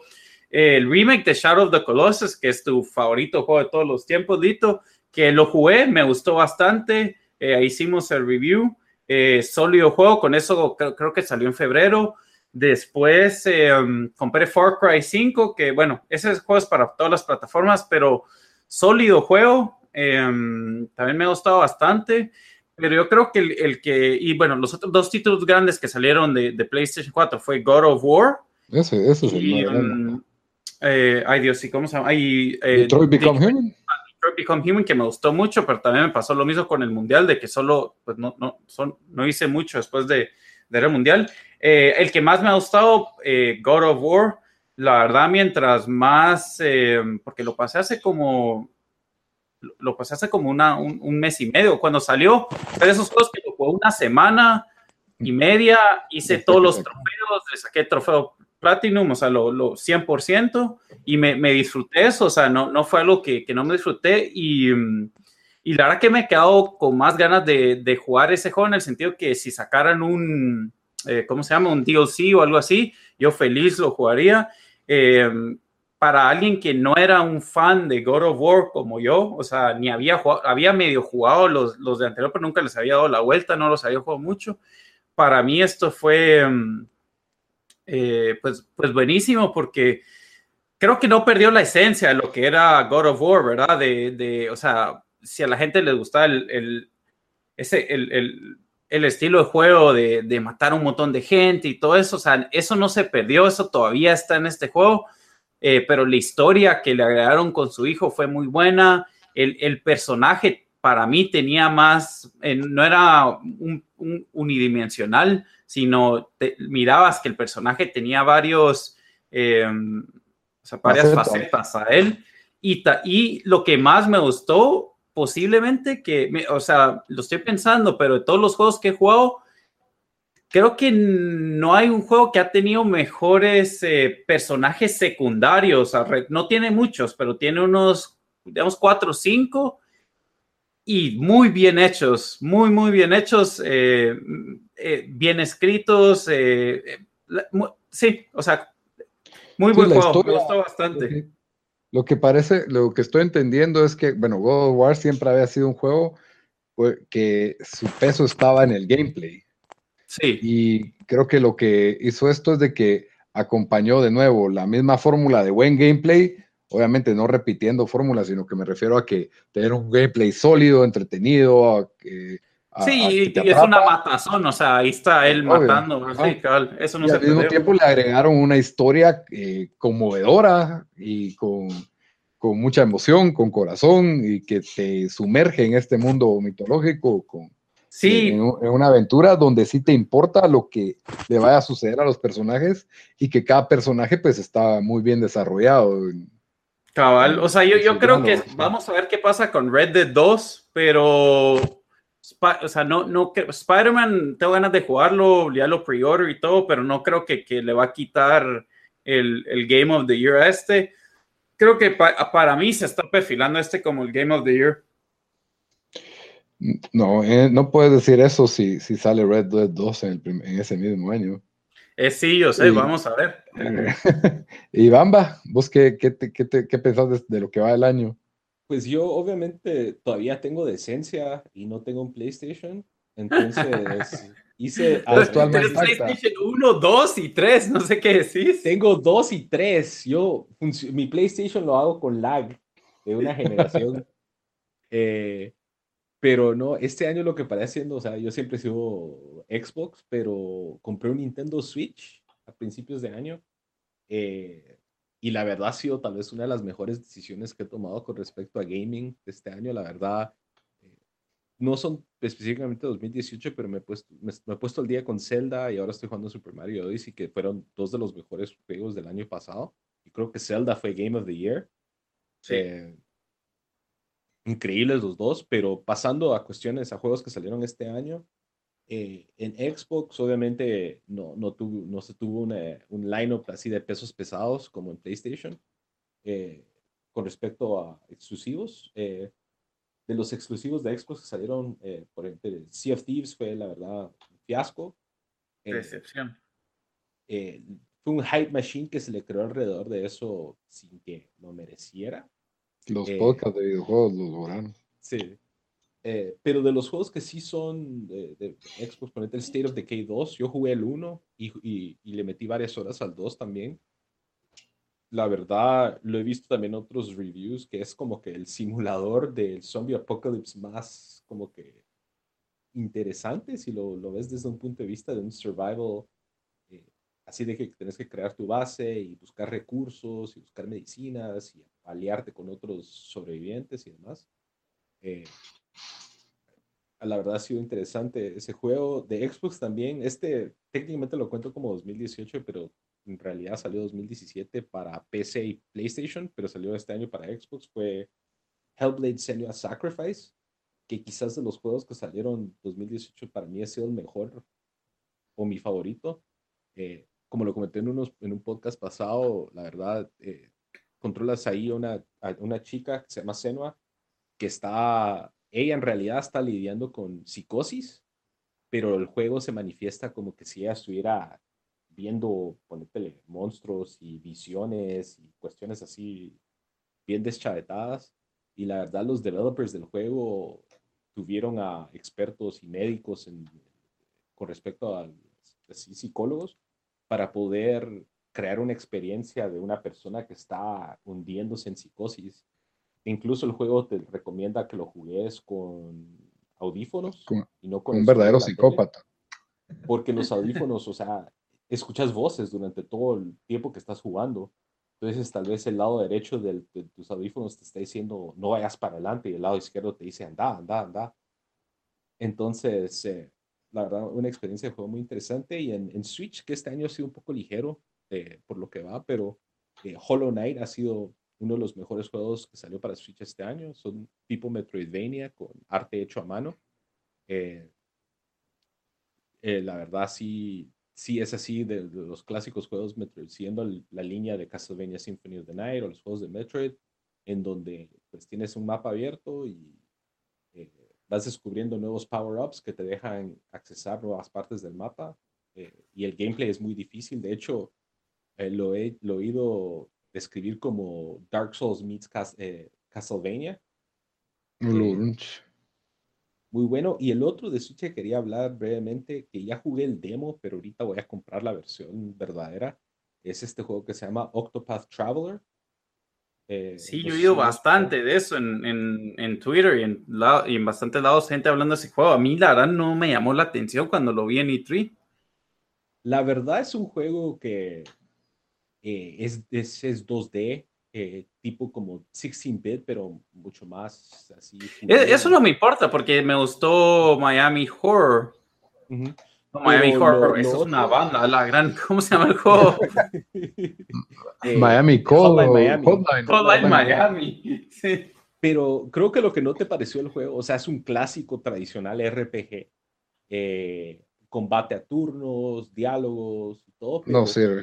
el remake de Shadow of the Colossus, que es tu favorito juego de todos los tiempos, Dito, que lo jugué, me gustó bastante. Eh, hicimos el review. Eh, sólido juego, con eso creo que salió en febrero. Después eh, compré Far Cry 5, que bueno, ese juego es para todas las plataformas, pero sólido juego. Eh, también me ha gustado bastante. Pero yo creo que el, que, y bueno, los otros dos títulos grandes que salieron de, PlayStation 4 fue God of War. Ese, ese es y, um, eh, ay Dios, ¿y cómo se llama? Y, Detroit Become Human. Detroit Become Human, que me gustó mucho, pero también me pasó lo mismo con el Mundial, de que solo, pues no, no, son, no hice mucho después de, de el Mundial. Eh, el que más me ha gustado, eh, God of War, la verdad, mientras más, eh, porque lo pasé hace como, lo pasé hace como una, un, mes y medio, cuando salió, de esos juegos que fue una semana y media, hice todos los trofeos, le saqué trofeo Platinum, o sea, lo, lo 100%, y me, me, disfruté eso, o sea, no, no fue algo que, que no me disfruté, y, y, la verdad que me he quedado con más ganas de, de jugar ese juego en el sentido que si sacaran un, eh, ¿cómo se llama? Un DLC o algo así, yo feliz lo jugaría. Eh, para alguien que no era un fan de God of War como yo, o sea, ni había jugado, había medio jugado los, los de anterior, pero nunca les había dado la vuelta, no los había jugado mucho. Para mí esto fue, mm, eh, pues, pues buenísimo porque creo que no perdió la esencia de lo que era God of War, ¿verdad? De, de o sea, si a la gente les gustaba el, el ese, el, el el estilo de juego de, de, matar un montón de gente y todo eso, o sea, eso no se perdió, eso todavía está en este juego, eh, pero la historia que le agregaron con su hijo fue muy buena, el, el personaje para mí tenía más, eh, no era un, unidimensional, sino mirabas que el personaje tenía varios, eh, o sea, varias facetas. a él, y, y lo que más me gustó posiblemente que, o sea, lo estoy pensando, pero de todos los juegos que he jugado, creo que no hay un juego que ha tenido mejores eh, personajes secundarios. No tiene muchos, pero tiene unos, digamos, cuatro o cinco y muy bien hechos, muy, muy bien hechos, eh, eh, bien escritos. sí, o sea, muy buen juego, me gustó bastante. Lo que parece, lo que estoy entendiendo es que, bueno, God of War siempre había sido un juego que su peso estaba en el gameplay. Sí. Y creo que lo que hizo esto es de que acompañó de nuevo la misma fórmula de buen gameplay, obviamente no repitiendo fórmulas, sino que me refiero a que tener un gameplay sólido, entretenido, a que sí, y es una matazón, o sea, ahí está él matando, eso no y se al mismo tiempo le agregaron una historia eh, conmovedora y con, con, mucha emoción, con corazón y que te sumerge en este mundo mitológico con, sí. en, una aventura donde sí te importa lo que le vaya a suceder a los personajes y que cada personaje pues está muy bien desarrollado. Cabal, o sea, yo, yo creo que vamos a ver qué pasa con Red Dead 2, pero o sea, no, no, Spider-Man, tengo ganas de jugarlo, ya lo pre-order y todo, pero no creo que, que le va a quitar el, el, Game of the Year a este. Creo que para mí se está perfilando este como el Game of the Year. No, eh, no puedes decir eso si, si sale Red Dead 2 en, el en ese mismo año. Eh, sí, yo sé, Sí. vamos a ver. y Bamba, ¿vos qué, qué, te- qué, te- qué pensás de, de lo que va del año? Pues yo obviamente todavía tengo decencia y no tengo un PlayStation. Entonces hice... Pues Tienes. PlayStation 1, 2 y 3, no sé qué decís. Tengo dos y tres. Yo, func- mi PlayStation lo hago con lag de una generación. Eh, pero no, este año lo que paré haciendo, o sea, yo siempre he sido Xbox, pero compré un Nintendo Switch a principios de año. eh, y la verdad ha sido tal vez una de las mejores decisiones que he tomado con respecto a gaming este año. La verdad, eh, no son específicamente 2018, pero me he, puesto, me, me he puesto al día con Zelda y ahora estoy jugando Super Mario Odyssey, que fueron dos de los mejores juegos del año pasado. Y creo que Zelda fue Game of the Year. Sí. Eh, increíbles los dos, pero pasando a cuestiones, a juegos que salieron este año, eh, en Xbox obviamente no, no, tuvo, no se tuvo una- un lineup así de pesos pesados como en PlayStation. eh, con respecto a exclusivos, eh, de los exclusivos de Xbox que salieron, por ejemplo, Sea of Thieves fue la verdad un fiasco. Decepción. fue un hype machine que se le creó alrededor de eso sin que lo mereciera. Los Eh, podcasts de videojuegos los lograron. Sí. Eh, pero de los juegos que sí son de, de Xbox, ponete el State of Decay 2, yo jugué el 1 y, y- y le metí varias horas al 2 también. La verdad, lo he visto también en otros reviews, que es como que el simulador del zombie apocalypse más como que interesante, si lo, lo ves desde un punto de vista de un survival, eh, así de que tenés que crear tu base y buscar recursos y buscar medicinas y aliarte con otros sobrevivientes y demás. Eh, la verdad ha sido interesante ese juego de Xbox también. Este técnicamente lo cuento como 2018, pero en realidad salió 2017 para PC y PlayStation, pero salió este año para Xbox. Fue Hellblade Senua's Sacrifice, que quizás de los juegos que salieron 2018 para mí ha sido el mejor o mi favorito. Eh, como lo comenté en, unos, en un podcast pasado, la verdad, eh, controlas ahí una, a una chica que se llama Senua, que está, ella en realidad está lidiando con psicosis, pero el juego se manifiesta como que si ella estuviera viendo, ponértele, monstruos y visiones y cuestiones así bien deschavetadas. Y la verdad, los developers del juego tuvieron a expertos y médicos en, con respecto a así, psicólogos para poder crear una experiencia de una persona que está hundiéndose en psicosis. Incluso el juego te recomienda que lo juegues con audífonos Con- y no con Un verdadero la tele, psicópata. porque los audífonos, o sea, escuchas voces durante todo el tiempo que estás jugando. Entonces, tal vez el lado derecho del- de tus audífonos te está diciendo no vayas para adelante y el lado izquierdo te dice anda, anda, anda. Entonces, eh, la verdad, una experiencia de juego muy interesante. Y en, en Switch, que este año ha sido un poco ligero eh, por lo que va, pero eh, Hollow Knight ha sido uno de los mejores juegos que salió para Switch este año. Son tipo Metroidvania con arte hecho a mano. Eh, eh, la verdad, sí, sí es así de, de los clásicos juegos Metroid, siguiendo la línea de Castlevania Symphony of the Night o los juegos de Metroid, en donde pues tienes un mapa abierto y eh, vas descubriendo nuevos power-ups que te dejan accesar nuevas partes del mapa. eh, y el gameplay es muy difícil. De hecho, eh, lo, he, lo he oído describir como Dark Souls meets Cas- eh, Castlevania. Ulurunch. Muy bueno. Y el otro de Switch que quería hablar brevemente, que ya jugué el demo, pero ahorita voy a comprar la versión verdadera, es este juego que se llama Octopath Traveler. Eh, Sí, yo he oído bastante de eso en, en, en Twitter y en, la- y en bastantes lados gente hablando de ese juego. A mí la verdad no me llamó la atención cuando lo vi en E E3. La verdad es un juego que eh, es, es, es 2D, eh, tipo como 16-bit, pero mucho más así. E- Eso no me importa porque me gustó Miami Horror. Ujú. No, Miami Pero Horror, lo- eso es una banda, la gran, ¿cómo se llama el juego? Eh, Miami o Miami. Hotline. Hotline Hotline Miami. Sí. Pero creo que lo que no te pareció el juego, o sea, es un clásico tradicional RPG. eh, combate a turnos, diálogos todo. No pero, sirve.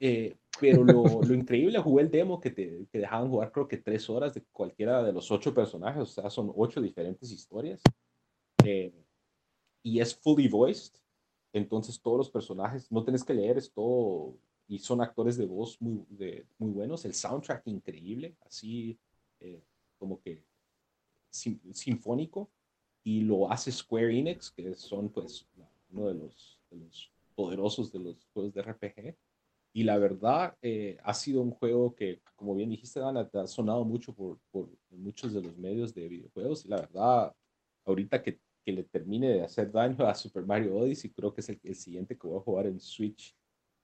Eh, Pero lo, lo, increíble, jugué el demo que te que dejaban jugar creo que tres horas de cualquiera de los ocho personajes, o sea, son ocho diferentes historias. Eh, y es fully voiced, entonces todos los personajes, no tienes que leer, es todo, y son actores de voz muy, de, muy buenos, el soundtrack increíble, así eh, como que sinfónico, y lo hace Square Enix, que son pues uno de los, de los poderosos de los juegos de RPG. Y la verdad, eh, ha sido un juego que, como bien dijiste, Dan, ha sonado mucho por, por, muchos de los medios de videojuegos. Y la verdad, ahorita que, que, le termine de hacer daño a Super Mario Odyssey, creo que es el, el siguiente que voy a jugar en Switch.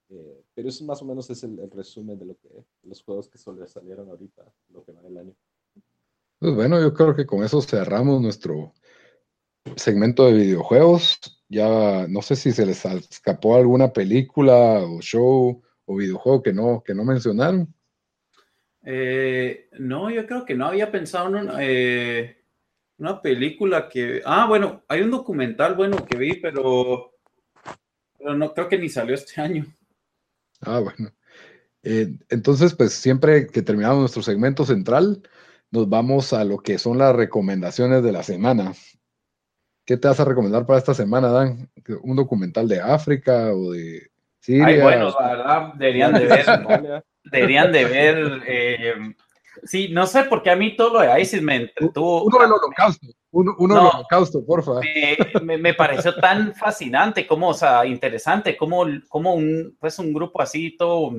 Eh, pero eso más o menos es el, resumen de, lo que, de los juegos que salieron ahorita, lo que va del año. Pues bueno, yo creo que con eso cerramos nuestro segmento de videojuegos. Ya no sé si se les escapó alguna película o show o videojuego que no, que no mencionaron? Eh, no, yo creo que no había pensado en una, eh, una, película que... Ah, bueno, hay un documental bueno que vi, pero, pero no creo que ni salió este año. Ah, bueno. Eh, entonces, pues siempre que terminamos nuestro segmento central, nos vamos a lo que son las recomendaciones de la semana. ¿Qué te vas a recomendar para esta semana, Dan? ¿Un documental de África o de Ay, bueno, la verdad, deberían de ver, deberían de ver, eh, sí, no sé, porque a mí todo lo de ISIS me entretuvo. Uno del holocausto, uno, uno del holocausto, porfa. Me, me, pareció tan fascinante, como, o sea, interesante, como, como un, pues un grupo así todo,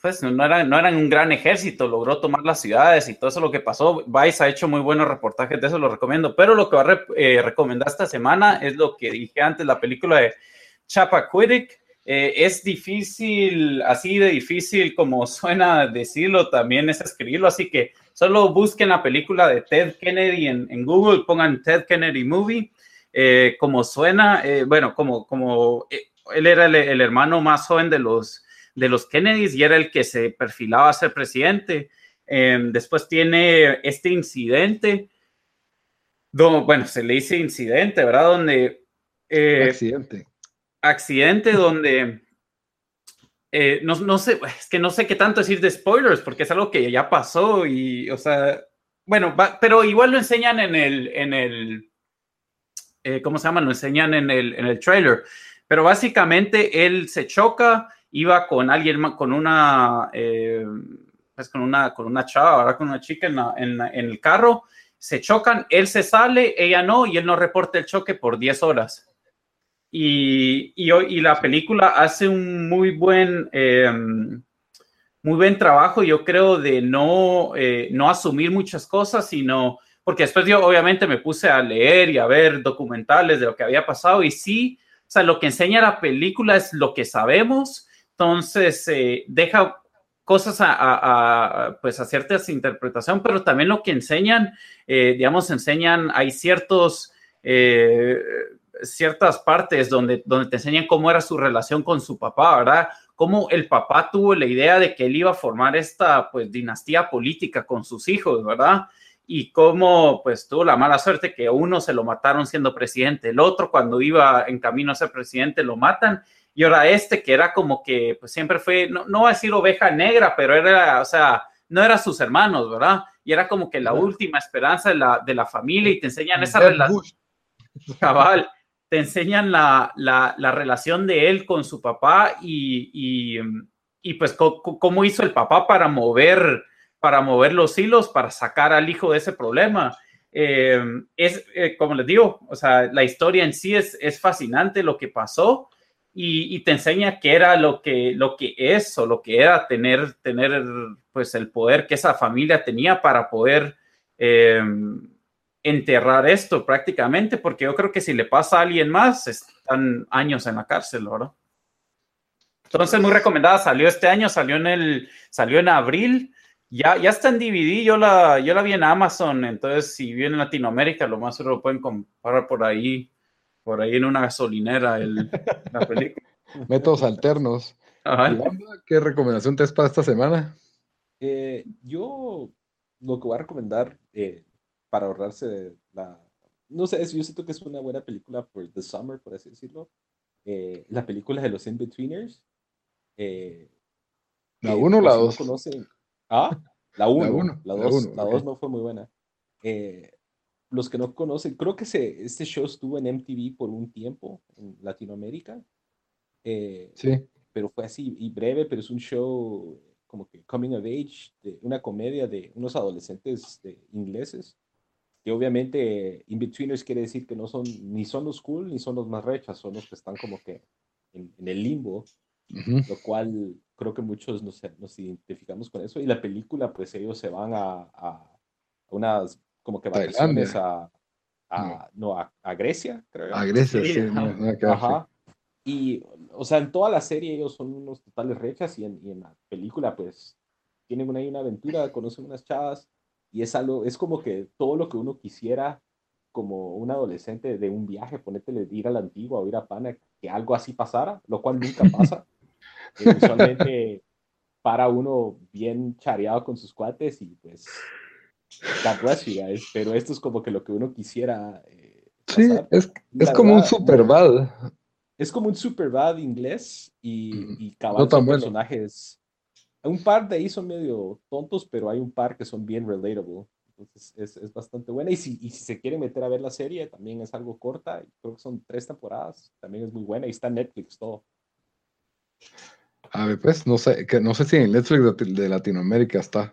pues no eran, no eran un gran ejército, logró tomar las ciudades y todo eso lo que pasó. Vice ha hecho muy buenos reportajes de eso, lo recomiendo, pero lo que va a eh, recomendar esta semana es lo que dije antes, la película de Chappaquiddick. Eh, es difícil, así de difícil como suena decirlo, también es escribirlo, así que solo busquen la película de Ted Kennedy en, Google, pongan Ted Kennedy Movie, eh, como suena, eh, bueno, como, como él era el, hermano más joven de los, de los Kennedys y era el que se perfilaba a ser presidente. después tiene este incidente, bueno, se le dice incidente, ¿verdad? Accidente donde eh, no, no, sé, es que no sé qué tanto decir de spoilers, porque es algo que ya pasó y, o sea, bueno, pero igual lo enseñan en el, en el, eh, ¿cómo se llama? Lo enseñan en el, en el trailer. Pero básicamente él se choca, iba con alguien, con una, eh, pues con una, con una chava, ¿verdad? Con una chica en, en, en el carro, se chocan, él se sale, ella no, y él no reporta el choque por 10 horas. Y, y, la película hace un muy buen, em, muy buen trabajo, yo creo, de no, eh, no asumir muchas cosas, sino porque después yo obviamente me puse a leer y a ver documentales de lo que había pasado y sí, o sea, lo que enseña la película es lo que sabemos, entonces eh, deja cosas a, pues a ciertas interpretación, pero también lo que enseñan, eh, digamos, enseñan, hay ciertos ciertas partes donde, donde te enseñan cómo era su relación con su papá, ¿verdad? Cómo el papá tuvo la idea de que él iba a formar esta, pues, dinastía política con sus hijos, ¿verdad? Y cómo, pues, tuvo la mala suerte que uno se lo mataron siendo presidente, el otro cuando iba en camino a ser presidente lo matan, y ahora este que era como que, pues, siempre fue, no, no voy a decir oveja negra, pero era, o sea, no era sus hermanos, ¿verdad? Y era como que la última esperanza de la, de la familia y te enseñan esa relación. Cabal te enseñan la, la, relación de él con su papá y, y, pues cómo hizo el papá para mover, para mover los hilos, para sacar al hijo de ese problema. Eh, es, eh, como les digo, o sea, la historia en sí es, es fascinante lo que pasó y, y, te enseña qué era lo que, lo que es o lo que era tener, tener pues el poder que esa familia tenía para poder eh, enterrar esto prácticamente, porque yo creo que si le pasa a alguien más, están años en la cárcel, ¿verdad? Entonces, muy recomendada, salió este año, salió en el, salió en abril, ya, ya está en DVD, yo la, yo la vi en Amazon, entonces si viene en Latinoamérica, lo más seguro lo pueden comprar por ahí, por ahí en una gasolinera, el, la película. Métodos alternos. ¿Qué recomendación te es para esta semana? Eh, yo lo que voy a recomendar, eh, para ahorrarse la... No sé, yo siento que es una buena película por The Summer, por así decirlo. Eh, la película de los In-Betweeners. Eh, ¿La 1 o la 2? ¿Ah? La 1. La 2 la 2 no fue muy buena. Eh, los que no conocen, creo que se, este show estuvo en MTV por un tiempo en Latinoamérica. Eh, sí. Pero fue así y breve, pero es un show como que coming of age, de una comedia de unos adolescentes de ingleses, que obviamente in-betweeners quiere decir que no son, ni son los cool, ni son los más rechas, son los que están como que en, el limbo, lo cual creo que muchos nos, nos, identificamos con eso. Y la película, pues ellos se van a, a unas como que vacaciones a, a, no. a, Grecia, creo. A Grecia, sí. Ajá. Y, o sea, en toda la serie ellos son unos totales rechas y en, y en la película, pues, tienen una, una aventura, conocen unas chavas y es algo, es como que todo lo que uno quisiera como un adolescente de un viaje, ponértele ir a la antigua o ir a Pana, que algo así pasara, lo cual nunca pasa. eh, usualmente para uno bien chareado con sus cuates y pues God bless you guys, pero esto es como que lo que uno quisiera. Eh, sí, es, es como un super bad. Es como un super bad inglés y, mm, y cabal no personajes. Un par de ahí son medio tontos, pero hay un par que son bien relatable. Entonces es, es bastante buena. Y si, y si se quieren meter a ver la serie, también es algo corta. Creo que son tres temporadas. También es muy buena y está en Netflix todo. A ver, pues, no sé, que no sé si en Netflix de, Latinoamérica está.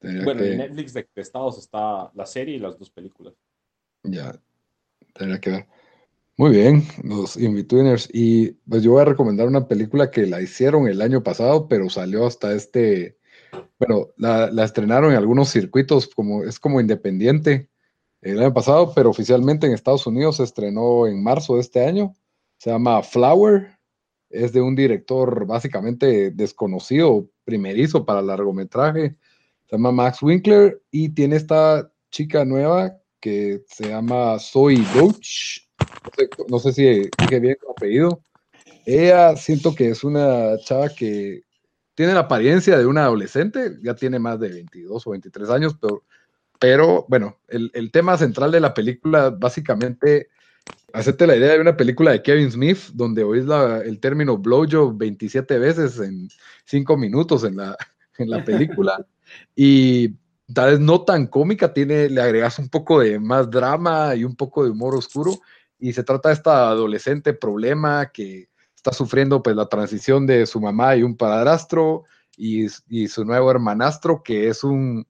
bueno, en Netflix de, de, Estados está la serie y las dos películas. Ya, tendría que ver. Muy bien, los Inbetweeners. Y pues yo voy a recomendar una película que la hicieron el año pasado, pero salió hasta este, bueno, la, estrenaron en algunos circuitos, como es como independiente el año pasado, pero oficialmente en Estados Unidos se estrenó en marzo de este año. Se llama Flower. Es de un director básicamente desconocido, primerizo para largometraje. Se llama Max Winkler y tiene esta chica nueva que se llama Zoe Roach no sé, si dije bien el apellido. Ella siento que es una chava que tiene la apariencia de una adolescente, ya tiene más de 22 o 23 años, pero, pero bueno, el, el tema central de la película básicamente, hacerte la idea de una película de Kevin Smith, donde oís la, el término blowjob 27 veces en 5 minutos en la, en la película, y tal vez no tan cómica, tiene, le agregas un poco de más drama y un poco de humor oscuro, y se trata de esta adolescente problema que está sufriendo pues la transición de su mamá y un padrastro y, y su nuevo hermanastro que es un,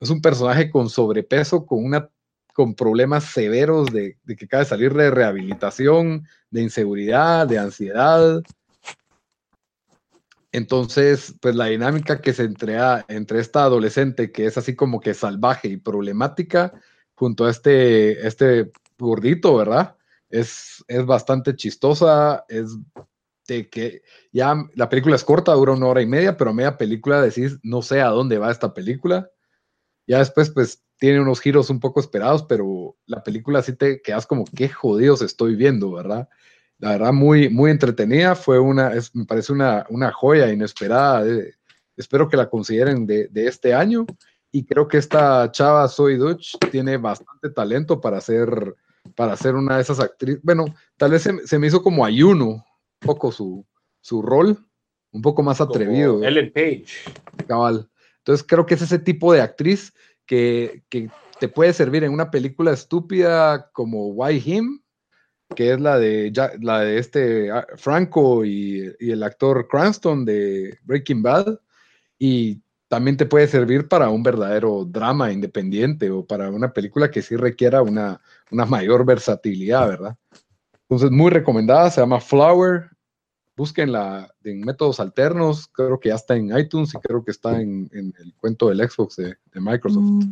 es un personaje con sobrepeso, con una con problemas severos de, que acaba de salir de rehabilitación, de inseguridad, de ansiedad. Entonces, pues la dinámica que se entrega entre esta adolescente que es así como que salvaje y problemática, junto a este, este gordito, ¿verdad? Es, es bastante chistosa, es de que ya la película es corta, dura una hora y media, pero media película decís, no sé a dónde va esta película. Ya después, pues, tiene unos giros un poco esperados, pero la película sí te quedas como, qué jodidos estoy viendo, ¿verdad? La verdad, muy, muy entretenida, fue una, es, me parece una, una joya inesperada, espero que la consideren de, de, este año, y creo que esta chava, Zoe Dutch, tiene bastante talento para hacer para ser una de esas actrices. Bueno, tal vez se, me hizo como ayuno un poco su, su rol, un poco más atrevido. Ellen Page. Cabal. Entonces creo que es ese tipo de actriz que, que te puede servir en una película estúpida como Why Him, que es la de, la de este ah, Franco y, y, el actor Cranston de Breaking Bad, y también te puede servir para un verdadero drama independiente o para una película que sí requiera una, una mayor versatilidad, ¿verdad? Entonces, muy recomendada, se llama Flower. Búsquenla en métodos alternos, creo que ya está en iTunes y creo que está en, el cuento del Xbox de, Microsoft.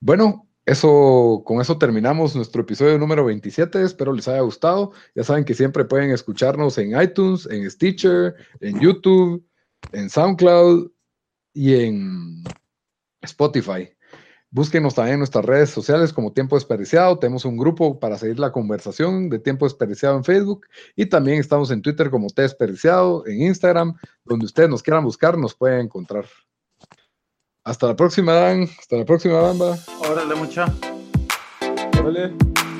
Bueno, eso, con eso terminamos nuestro episodio número 27. Espero les haya gustado. Ya saben que siempre pueden escucharnos en iTunes, en Stitcher, en YouTube, en SoundCloud y en Spotify. Búsquenos también en nuestras redes sociales como Tiempo Desperdiciado. Tenemos un grupo para seguir la conversación de Tiempo Desperdiciado en Facebook y también estamos en Twitter como T Desperdiciado, en Instagram, donde ustedes nos quieran buscar, nos pueden encontrar. Hasta la próxima, Dan. Hasta la próxima, Bamba. Órale, mucha. Órale.